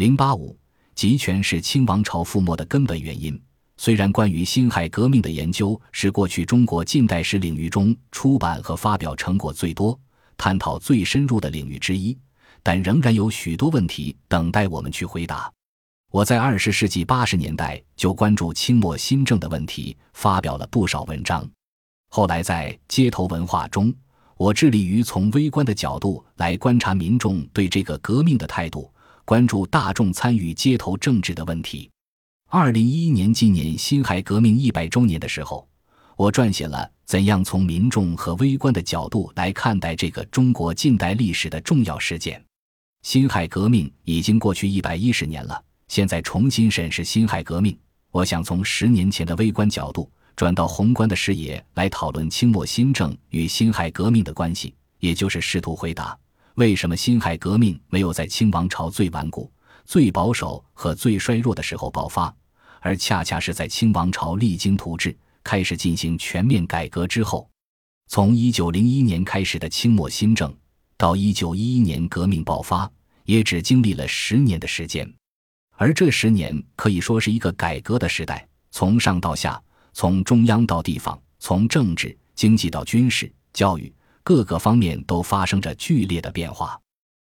零八五，集权是清王朝覆没的根本原因。虽然关于辛亥革命的研究是过去中国近代史领域中出版和发表成果最多、探讨最深入的领域之一，但仍然有许多问题等待我们去回答。我在二十世纪八十年代就关注清末新政的问题，发表了不少文章。后来在街头文化中，我致力于从微观的角度来观察民众对这个革命的态度，关注大众参与街头政治的问题。二零一一年纪念辛亥革命一百周年的时候，我撰写了《怎样从民众和微观的角度来看待这个中国近代历史的重要事件》。辛亥革命已经过去一百一十年了，现在重新审视辛亥革命，我想从十年前的微观角度转到宏观的视野来讨论清末新政与辛亥革命的关系，也就是试图回答为什么辛亥革命没有在清王朝最顽固、最保守和最衰弱的时候爆发。而恰恰是在清王朝励精图治、开始进行全面改革之后，从一九零一年开始的清末新政，到一九一一年革命爆发，也只经历了十年的时间。而这十年可以说是一个改革的时代，从上到下，从中央到地方，从政治、经济到军事、教育各个方面都发生着剧烈的变化。